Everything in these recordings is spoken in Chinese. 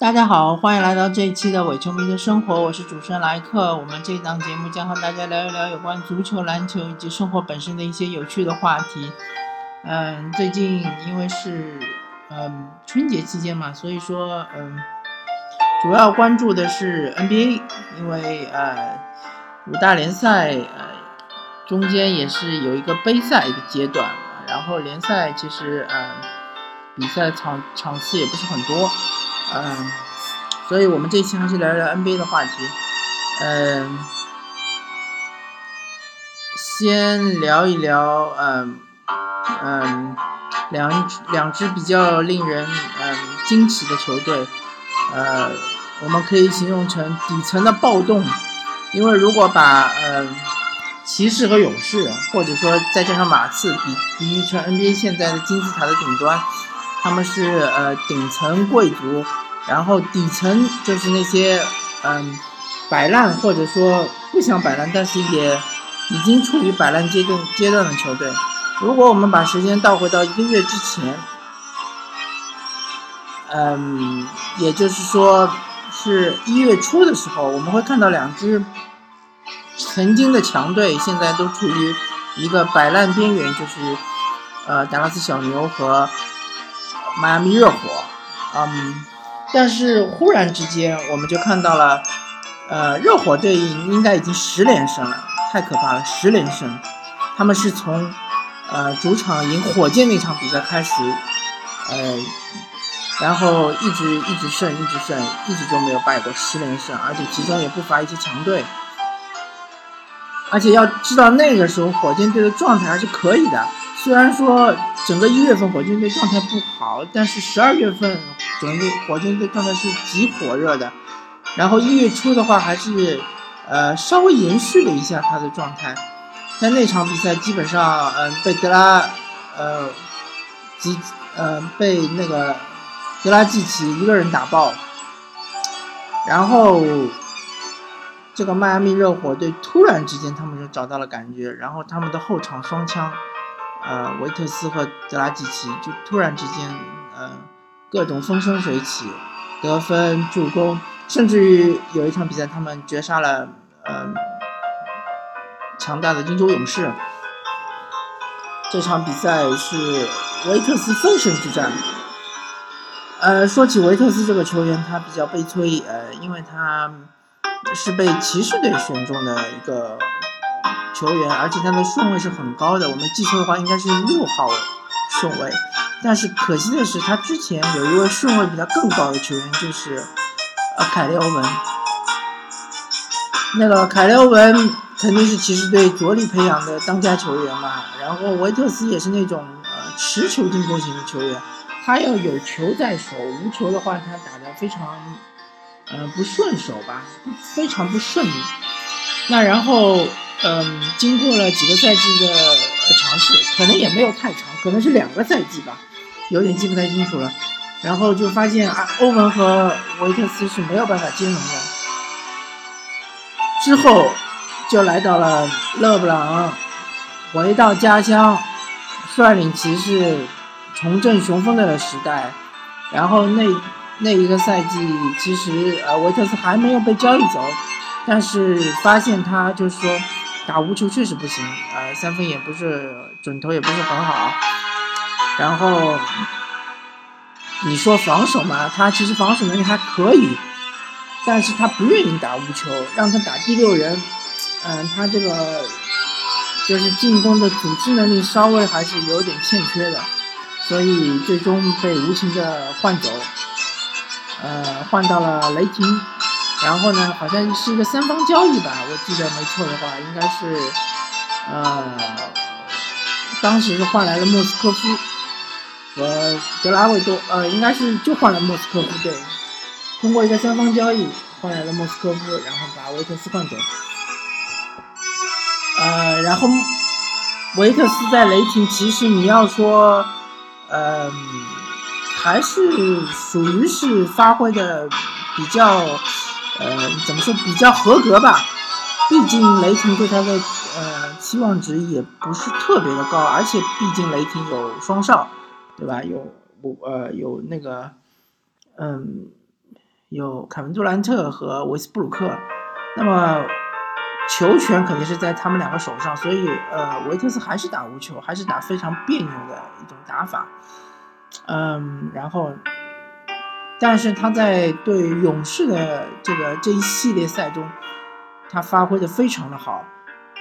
大家好，欢迎来到这一期的伪球迷的生活，我是主持人莱克。我们这档节目将和大家聊一聊有关足球、篮球以及生活本身的一些有趣的话题。嗯，最近因为是嗯春节期间嘛，所以说嗯主要关注的是 NBA，因为呃五大联赛呃中间也是有一个杯赛一个阶段，然后联赛其实呃比赛场场次也不是很多。嗯，所以我们这期还是聊聊 NBA 的话题。嗯，先聊一聊，嗯嗯，两两支比较令人嗯惊奇的球队，呃，我们可以形容成底层的暴动，因为如果把嗯骑士和勇士，或者说再加上马刺比比喻成 NBA 现在的金字塔的顶端。他们是呃顶层贵族，然后底层就是那些嗯摆烂或者说不想摆烂，但是也已经处于摆烂阶段阶段的球队。如果我们把时间倒回到一个月之前，嗯，也就是说是一月初的时候，我们会看到两支曾经的强队现在都处于一个摆烂边缘，就是呃达拉斯小牛和。迈阿密热火，嗯，但是忽然之间我们就看到了，呃，热火队应该已经十连胜了，太可怕了，十连胜。他们是从，呃，主场赢火箭那场比赛开始，呃，然后一直一直胜，一直胜，一直就没有败过，十连胜，而且其中也不乏一些强队。而且要知道那个时候火箭队的状态还是可以的。虽然说整个一月份火箭队状态不好，但是十二月份整个火箭队状态是极火热的。然后一月初的话，还是呃稍微延续了一下他的状态。在那场比赛，基本上嗯被德拉呃吉呃被那个德拉季奇一个人打爆。然后这个迈阿密热火队突然之间他们就找到了感觉，然后他们的后场双枪。呃，维特斯和德拉季奇就突然之间，呃，各种风生水起，得分、助攻，甚至于有一场比赛，他们绝杀了呃强大的金州勇士。这场比赛是维特斯封神之战。呃，说起维特斯这个球员，他比较悲催，呃，因为他是被骑士队选中的一个。球员，而且他的顺位是很高的，我没记错的话应该是六号顺位。但是可惜的是，他之前有一位顺位比他更高的球员，就是呃凯利欧文。那个凯利欧文肯定是骑士队着力培养的当家球员嘛。然后维特斯也是那种呃持球进攻型的球员，他要有球在手，无球的话他打得非常呃不顺手吧，非常不顺利。那然后。嗯，经过了几个赛季的尝试，可能也没有太长，可能是两个赛季吧，有点记不太清楚了。然后就发现啊，欧文和维特斯是没有办法兼容的。之后就来到了勒布朗，回到家乡，率领骑士重振雄风的时代。然后那那一个赛季，其实呃维特斯还没有被交易走，但是发现他就是说。打无球确实不行，呃，三分也不是准头，也不是很好。然后你说防守嘛，他其实防守能力还可以，但是他不愿意打无球，让他打第六人，嗯，他这个就是进攻的组织能力稍微还是有点欠缺的，所以最终被无情的换走，呃，换到了雷霆。然后呢，好像是一个三方交易吧，我记得没错的话，应该是，呃，当时是换来了莫斯科夫和德拉维多，呃，应该是就换了莫斯科夫对，通过一个三方交易换来了莫斯科夫，然后把维特斯换走，呃，然后维特斯在雷霆，其实你要说，嗯，还是属于是发挥的比较。呃，怎么说比较合格吧？毕竟雷霆对他的呃期望值也不是特别的高，而且毕竟雷霆有双少，对吧？有我呃有那个嗯有凯文杜兰特和维斯布鲁克，那么球权肯定是在他们两个手上，所以呃，维特斯还是打无球，还是打非常别扭的一种打法，嗯，然后，但是他在对勇士的这个这一系列赛中，他发挥的非常的好。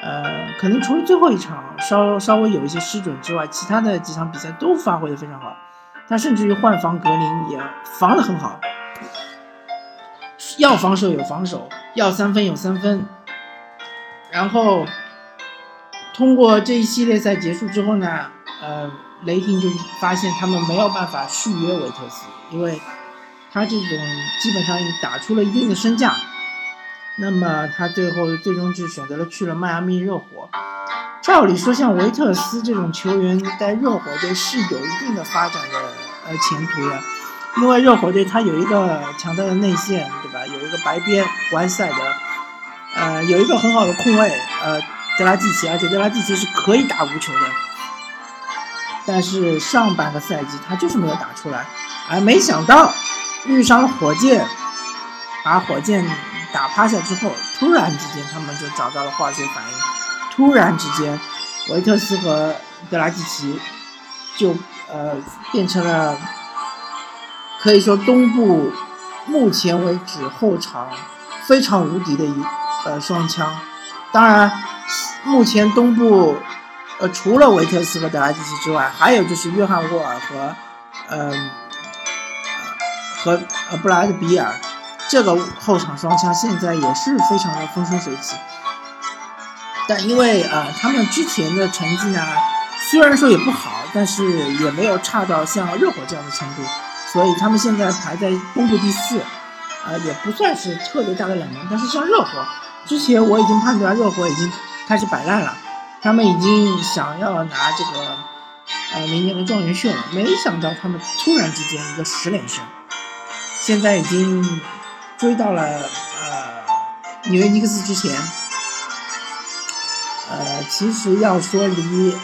呃，可能除了最后一场稍稍微有一些失准之外，其他的几场比赛都发挥的非常好。他甚至于换防格林也防得很好，要防守有防守，要三分有三分。然后通过这一系列赛结束之后呢，呃，雷霆就发现他们没有办法续约维特斯，因为他这种基本上已打出了一定的身价。那么他最后最终就选择了去了迈阿密热火。照理说，像维特斯这种球员在热火队是有一定的发展的呃前途的，因为热火队他有一个强大的内线，对吧？有一个白边完赛的，呃，有一个很好的控卫，呃，德拉季奇，而且德拉季奇是可以打无球的。但是上半个赛季他就是没有打出来，而没想到遇上了火箭，把火箭。打趴下之后，突然之间他们就找到了化学反应。突然之间，维特斯和德拉季奇就呃变成了可以说东部目前为止后场非常无敌的一呃双枪。当然，目前东部呃除了维特斯和德拉季奇之外，还有就是约翰沃尔和嗯和呃布莱德比尔。这个后场双枪现在也是非常的风生水起，但因为呃他们之前的成绩呢，虽然说也不好，但是也没有差到像热火这样的程度，所以他们现在排在东部第四，呃也不算是特别大的冷门。但是像热火，之前我已经判断热火已经开始摆烂了，他们已经想要拿这个呃明年的状元秀了，没想到他们突然之间一个十连胜，现在已经。追到了呃纽约尼克斯之前，呃，其实要说离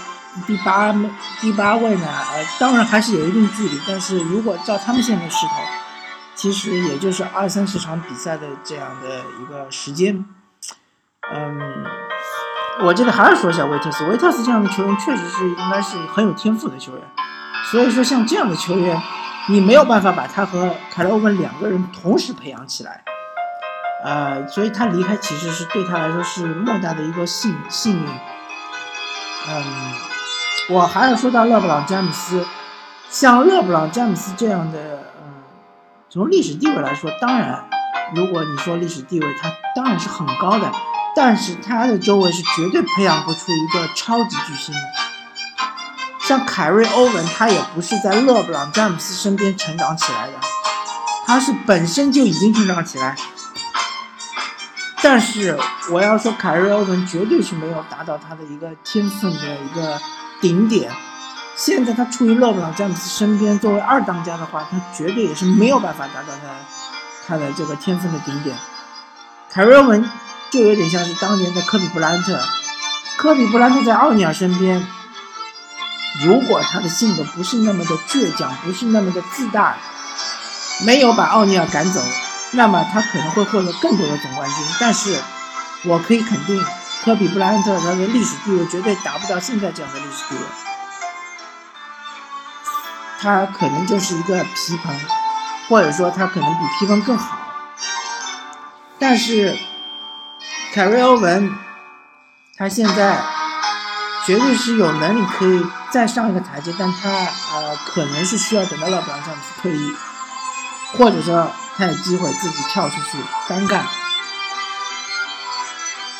第八第八位呢，呃，当然还是有一定距离。但是如果照他们现在的势头，其实也就是二三十场比赛的这样的一个时间。嗯，我这里还是说一下维特斯，维特斯这样的球员确实是应该是很有天赋的球员。所以说，像这样的球员。你没有办法把他和凯尔欧文两个人同时培养起来，呃，所以他离开其实是对他来说是莫大的一个幸幸运。嗯，我还要说到勒布朗詹姆斯，像勒布朗詹姆斯这样的，嗯，从历史地位来说，当然，如果你说历史地位，他当然是很高的，但是他的周围是绝对培养不出一个超级巨星的。像凯瑞欧文，他也不是在勒布朗詹姆斯身边成长起来的，他是本身就已经成长起来。但是我要说，凯瑞欧文绝对是没有达到他的一个天分的一个顶点。现在他处于勒布朗詹姆斯身边，作为二当家的话，他绝对也是没有办法达到他他的这个天分的顶点。凯瑞欧文就有点像是当年的科比布莱恩特，科比布莱恩特在奥尼尔身边。如果他的性格不是那么的倔强，不是那么的自大，没有把奥尼尔赶走，那么他可能会获得更多的总冠军。但是，我可以肯定，科比布莱恩特他的历史地位绝对达不到现在这样的历史地位。他可能就是一个皮蓬，或者说他可能比皮蓬更好。但是，凯瑞欧文，他现在绝对是有能力可以。再上一个台阶，但他呃可能是需要等到勒布朗詹姆斯退役，或者说他有机会自己跳出去单干。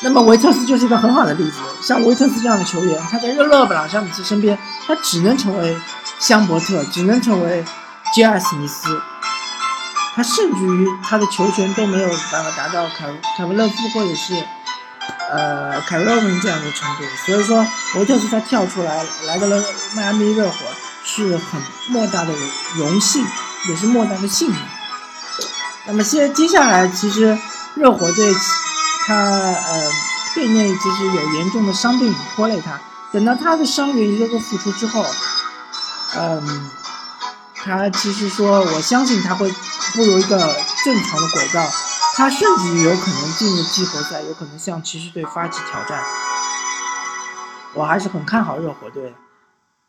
那么维特斯就是一个很好的例子，像维特斯这样的球员，他在热勒布朗詹姆斯身边，他只能成为香伯特，只能成为吉尔史密斯，他甚至于他的球权都没有办法达到凯凯文勒夫或者是。呃，凯瑞欧文这样的程度，所以说维特斯他跳出来来到了迈阿密热火是很莫大的荣幸，也是莫大的幸运。那么现接下来，其实热火队他呃队内其实有严重的伤病拖累他，等到他的伤员一个个复出之后，嗯，他其实说我相信他会步入一个正常的轨道，他甚至有可能进入季后赛，有可能向骑士队发起挑战。我还是很看好热火队的。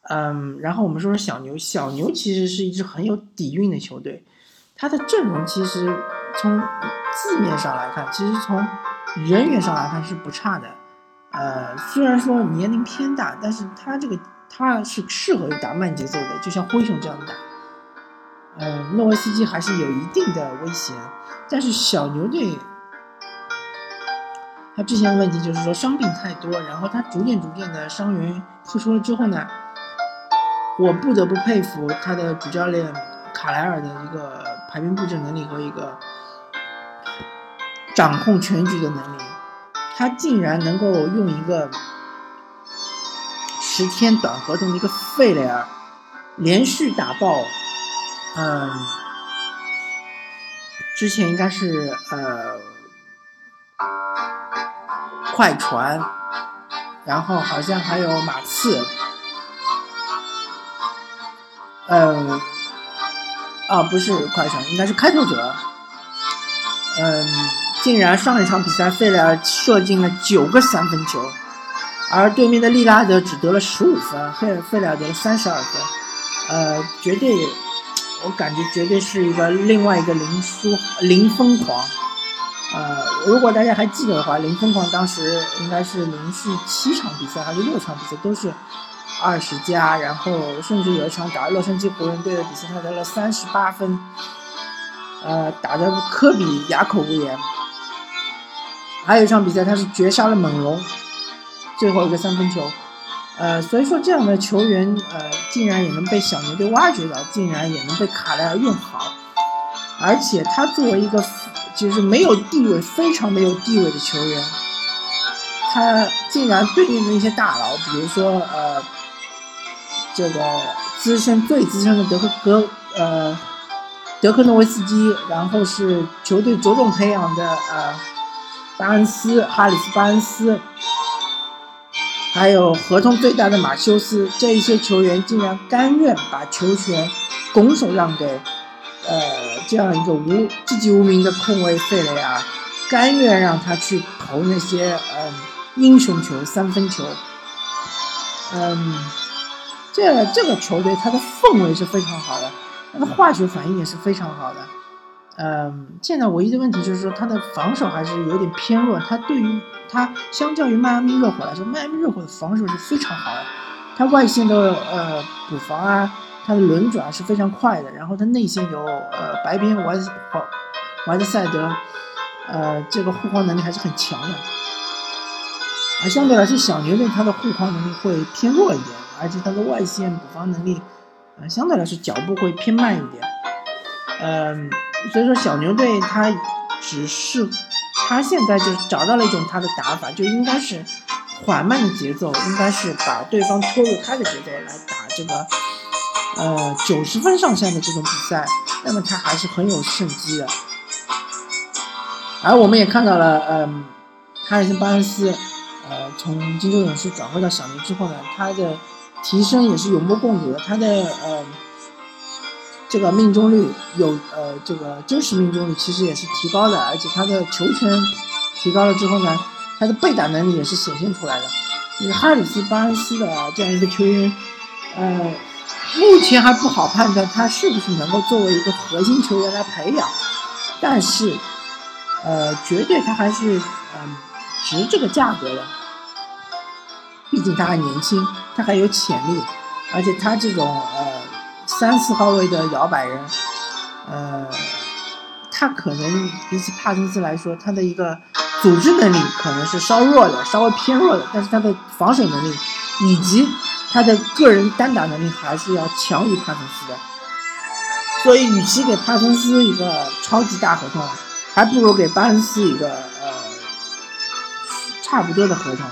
嗯，然后我们说说小牛，小牛其实是一支很有底蕴的球队，他的阵容其实从字面上来看，其实从人员上来看是不差的。呃，虽然说年龄偏大，但是他这个他是适合于打慢节奏的，就像灰熊这样打。嗯，诺维斯基还是有一定的威胁，但是小牛队，他之前的问题就是说伤病太多，然后他逐渐逐渐的伤员复出了之后呢，我不得不佩服他的主教练卡莱尔的一个排兵布阵能力和一个掌控全局的能力。他竟然能够用一个十天短合同的一个费雷尔，连续打爆，嗯，之前应该是呃快船，然后好像还有马刺，嗯，啊不是快船，应该是开拓者，嗯。竟然上一场比赛，费雷尔射进了九个三分球，而对面的利拉德只得了十五分，费费雷尔得了三十二分，呃，绝对，我感觉绝对是一个另外一个林书林疯狂，呃，如果大家还记得的话，林疯狂当时应该是连续七场比赛还是六场比赛都是二十加，然后甚至有一场打洛杉矶湖人队的比赛，他得了三十八分，呃，打的科比哑口无言。还有一场比赛，他是绝杀了猛龙，最后一个三分球，呃，所以说这样的球员，呃，竟然也能被小牛队挖掘到，竟然也能被卡莱尔用好，而且他作为一个就是没有地位、非常没有地位的球员，他竟然对应的一些大佬，比如说呃，这个资深最资深的德克格呃德克诺维斯基，然后是球队着重培养的呃。巴恩斯、哈里斯·巴恩斯，还有合同最大的马修斯，这一些球员竟然甘愿把球权拱手让给，呃，这样一个无籍籍无名的控卫费雷尔，甘愿让他去投那些嗯英雄球、三分球，嗯，这这个球队他的氛围是非常好的，他的化学反应也是非常好的。嗯，现在唯一的问题就是说他的防守还是有点偏弱。他对于他相较于迈阿密热火来说，迈阿密热火的防守是非常好的。他外线的呃补防啊，他的轮转是非常快的。然后他内线有呃白边怀怀怀特塞德，呃这个护框能力还是很强的。而相对来说，小牛队他的护框能力会偏弱一点，而且他的外线补防能力，呃相对来说脚步会偏慢一点。嗯。所以说小牛队他只是他现在就找到了一种他的打法，就应该是缓慢的节奏，应该是把对方拖入他的节奏来打这个呃九十分上下的这种比赛，那么他还是很有胜机的。而我们也看到了，嗯，哈里森巴恩斯，呃，从金州勇士转会到小牛之后呢，他的提升也是有目共睹的，他的呃。这个命中率有呃，这个真实命中率其实也是提高的，而且他的球权提高了之后呢，他的背打能力也是显现出来的。就是哈里斯·巴恩斯的这样一个球员，呃，目前还不好判断他是不是能够作为一个核心球员来培养，但是，呃，绝对他还是嗯值这个价格的。毕竟他还年轻，他还有潜力，而且他这种呃。三四号位的摇摆人，呃，他可能比起帕森斯来说，他的一个组织能力可能是稍弱的，稍微偏弱的，但是他的防守能力以及他的个人单打能力还是要强于帕森斯的。所以，与其给帕森斯一个超级大合同，还不如给巴恩斯一个呃差不多的合同，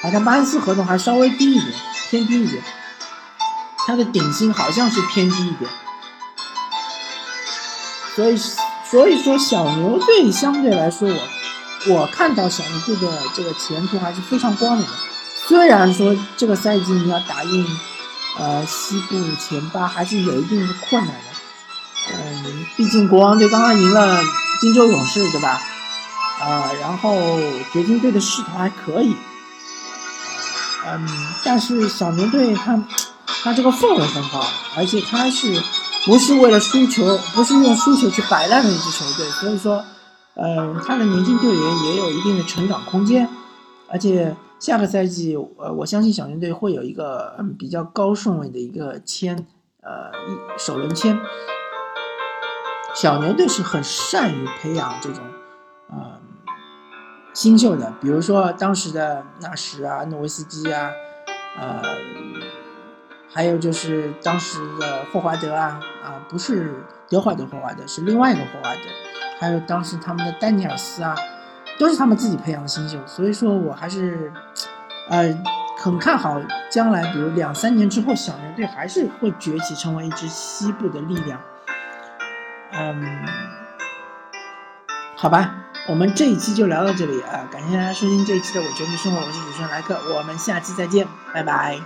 好像巴恩斯合同还稍微低一点，偏低一点。他的顶薪好像是偏低一点，所以所以说小牛队相对来说，我我看到小牛队的这个前途还是非常光明的。虽然说这个赛季你要打进呃西部前八还是有一定的困难的，嗯，毕竟国王队刚刚赢了金州勇士，对吧？啊，然后掘金队的势头还可以，嗯，但是小牛队他他这个氛围很好，而且他是不是为了输球，不是用输球去摆烂的一支球队，所以说，嗯，他的年轻队员也有一定的成长空间，而且下个赛季，呃，我相信小牛队会有一个嗯比较高顺位的一个签，呃，一首轮签。小牛队是很善于培养这种，呃，新秀的，比如说当时的纳什啊、诺维斯基啊，呃，还有就是当时的霍华德啊，啊，不是德怀德·霍华德，是另外一个霍华德，还有当时他们的丹尼尔斯啊，都是他们自己培养的新秀，所以说我还是，呃，很看好将来，比如两三年之后，小牛队还是会崛起，成为一支西部的力量。嗯，好吧，我们这一期就聊到这里啊！感谢大家收听这一期的《我全职生活》，我是主持人莱克，我们下期再见，拜拜。